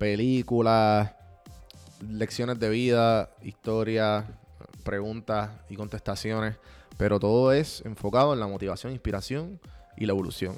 películas, lecciones de vida, historias, preguntas y contestaciones. Pero todo es enfocado en la motivación, inspiración y la evolución.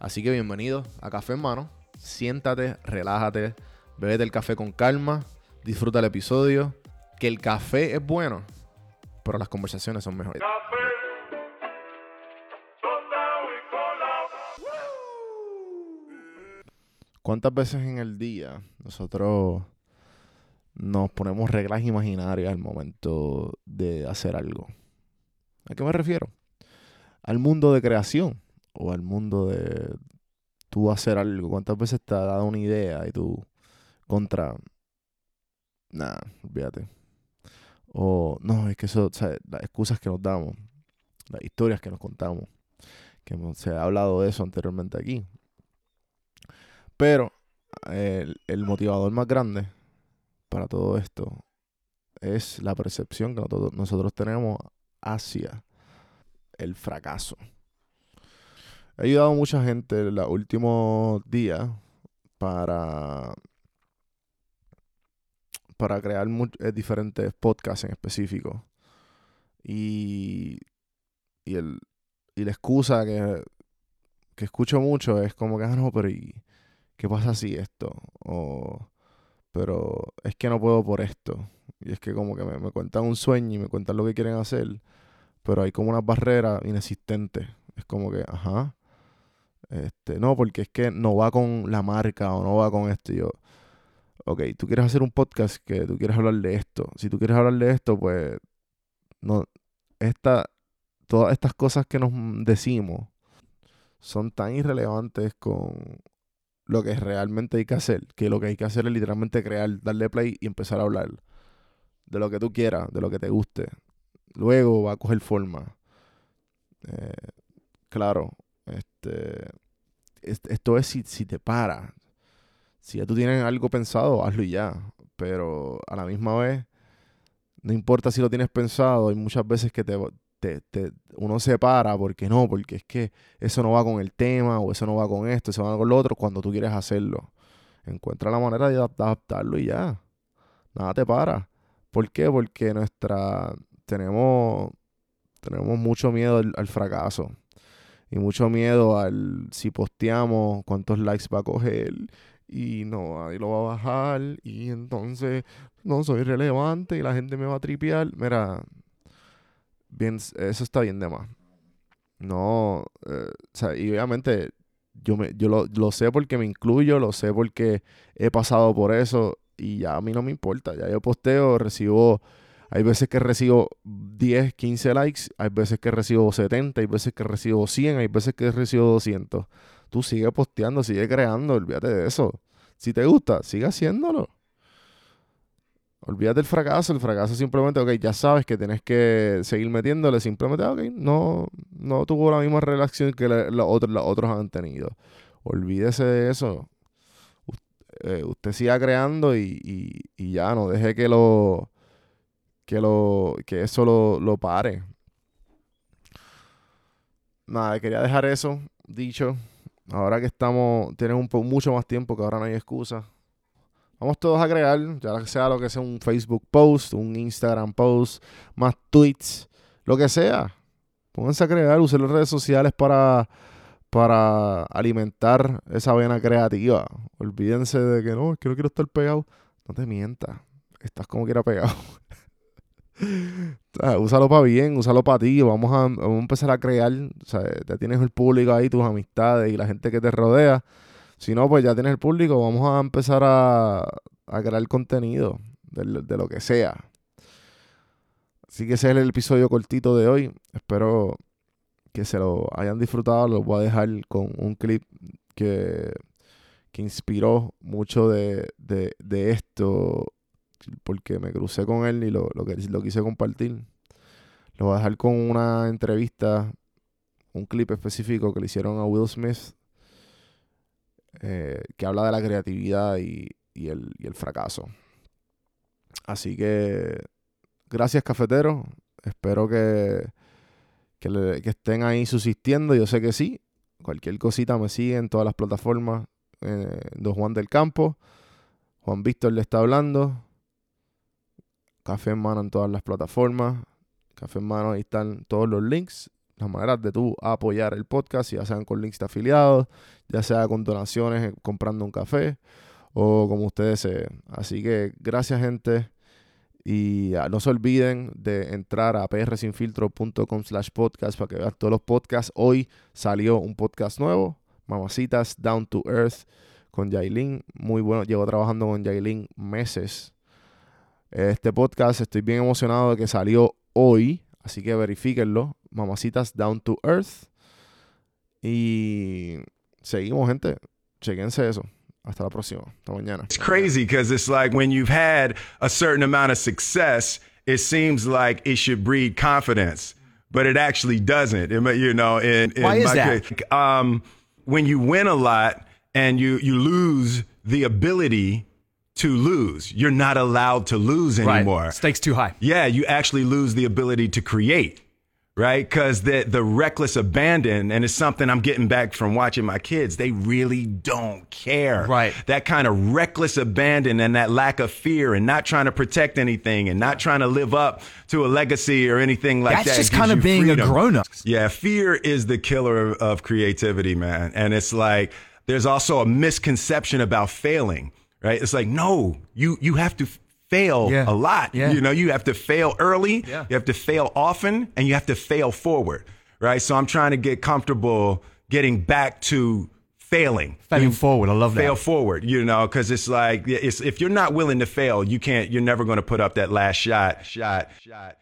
Así que bienvenido a Café en Mano. Siéntate, relájate, bebete el café con calma, disfruta el episodio. Que el café es bueno, pero las conversaciones son mejores. ¿Cuántas veces en el día nosotros nos ponemos reglas imaginarias al momento de hacer algo? ¿A qué me refiero? Al mundo de creación o al mundo de tú hacer algo. ¿Cuántas veces te ha dado una idea y tú contra... Nada, olvídate. O no, es que eso, o las excusas que nos damos, las historias que nos contamos, que se ha hablado de eso anteriormente aquí. Pero el, el motivador más grande para todo esto es la percepción que nosotros, tenemos hacia el fracaso. He ayudado a mucha gente en los últimos días para, para crear eh, diferentes podcasts en específico. Y, y, el, y la excusa que, que escucho mucho es como que, ah, no, pero ¿y qué pasa si esto? O, pero es que no puedo por esto. Y es que como que me, cuentan un sueño y me cuentan lo que quieren hacer, pero hay como unas barreras inexistentes. Es como que, ajá. Este, no, porque es que no va con la marca o no va con esto. Yo, ok, tú quieres hacer un podcast que tú quieres hablar de esto. Si tú quieres hablar de esto, pues, no, esta, todas estas cosas que nos decimos son tan irrelevantes con lo que realmente hay que hacer, que lo que hay que hacer es literalmente crear, darle play y empezar a hablar de lo que tú quieras, de lo que te guste. Luego va a coger forma. Eh, claro, este, es- esto es si, si te para. Si ya tú tienes algo pensado, hazlo y ya. Pero a la misma vez, no importa si lo tienes pensado, hay muchas veces que te, te- te- uno se para porque no, porque es que eso no va con el tema, o eso no va con esto, eso va con lo otro, cuando tú quieres hacerlo. Encuentra la manera de adap- adaptarlo y ya. Nada te para. ¿Por qué? Porque nuestra. Tenemos. Tenemos mucho miedo al, al fracaso. Y mucho miedo al si posteamos cuántos likes va a coger. Y no, nadie lo va a bajar. Y entonces no soy relevante y la gente me va a tripear. Mira, bien, eso está bien de más. No, eh, o sea, y obviamente yo, me, yo lo, lo sé porque me incluyo, lo sé porque he pasado por eso y ya a mí no me importa. Ya yo posteo, recibo, hay veces que recibo 10, 15 likes, hay veces que recibo 70, hay veces que recibo 100, hay veces que recibo 200. Tú sigue posteando, sigue creando, olvídate de eso. Si te gusta, sigue haciéndolo. Olvídate del fracaso, el fracaso simplemente, ok, ya sabes que tienes que seguir metiéndole, simplemente, ok, no, no tuvo la misma reacción que los otros, han tenido. Olvídese de eso. Eh, usted siga creando y, y- y ya, no deje que lo, que lo, que eso lo, lo pare. Nada, quería dejar eso dicho. Ahora que estamos, tienen un mucho más tiempo, que ahora no hay excusa. Vamos todos a crear, ya sea lo que sea un Facebook post, un Instagram post, más tweets, lo que sea. Pónganse a crear, usen las redes sociales para, para alimentar esa vena creativa. Olvídense de que no, es que no quiero estar pegado. no te mientas. Estás como quiera pegado. Úsalo para bien, úsalo para ti. Vamos a, vamos a empezar a crear. O sea, ya tienes el público ahí, tus amistades y la gente que te rodea. Si no, pues ya tienes el público. Vamos a empezar a, a crear contenido de, lo que sea. Así que ese es el episodio cortito de hoy. Espero que se lo hayan disfrutado. Los voy a dejar con un clip que, que inspiró mucho de, de, esto porque me crucé con él y lo, lo, que, lo quise compartir. Lo voy a dejar con una entrevista, un clip específico que le hicieron a Will Smith, eh, que habla de la creatividad y, el, fracaso. Así que, gracias cafetero. Espero que, que, estén ahí subsistiendo. Yo sé que sí. Cualquier cosita me sigue en todas las plataformas. Eh, Don Juan del Campo. Juan Víctor le está hablando. Café en mano en todas las plataformas. Café en mano, ahí están todos los links, las maneras de tú apoyar el podcast, ya sean con links de afiliados, ya sea con donaciones, eh, comprando un café o como ustedes deseen. Así que gracias gente y uh, no se olviden de entrar a prsinfiltro.com slash podcast para que vean todos los podcasts. Hoy salió un podcast nuevo, Mamacitas Down to Earth con Yailin. Muy bueno, llevo trabajando con Yailin meses este podcast. Estoy bien emocionado de que salió hoy, así que verifíquenlo. Mamacitas Down to Earth. Y seguimos, gente. Chequense eso. Hasta la próxima. Hasta mañana. It's crazy because it's like when you've had a certain amount of success, it seems like it should breed confidence, but it actually doesn't. You know, in, in Why is that? Case, um, when you win a lot and you you lose the ability to lose. You're not allowed to lose anymore. Right. Stakes too high. Yeah, you actually lose the ability to create, right? Because the the reckless abandon, and it's something I'm getting back from watching my kids. They really don't care. Right. That kind of reckless abandon and that lack of fear and not trying to protect anything and not trying to live up to a legacy or anything like That's that. That's just kind of being freedom. a grown up. Yeah, fear is the killer of creativity, man. And it's like there's also a misconception about failing right? It's like, no, you you have to fail Yeah. a lot. Yeah. You know, you have to fail early, Yeah. you have to fail often, and you have to fail forward, right? So I'm trying to get comfortable getting back to failing. Failing forward. I love that. Fail forward, you know, because it's like it's if you're not willing to fail, you can't. You're never going to put up that last shot. Shot. Shot.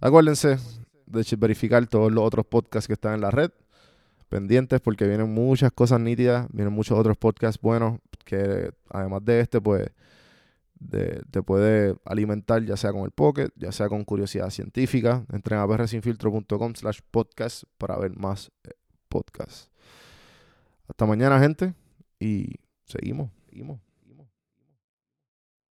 Acuérdense de verificar todos los otros podcasts que están en la red. Pendientes porque vienen muchas cosas nítidas, vienen muchos otros podcasts buenos que además de este, pues te puede alimentar ya sea con el pocket, ya sea con curiosidad científica. Entren a prsinfiltro.com slash podcast para ver más eh, podcasts. Hasta mañana, gente, y seguimos, seguimos.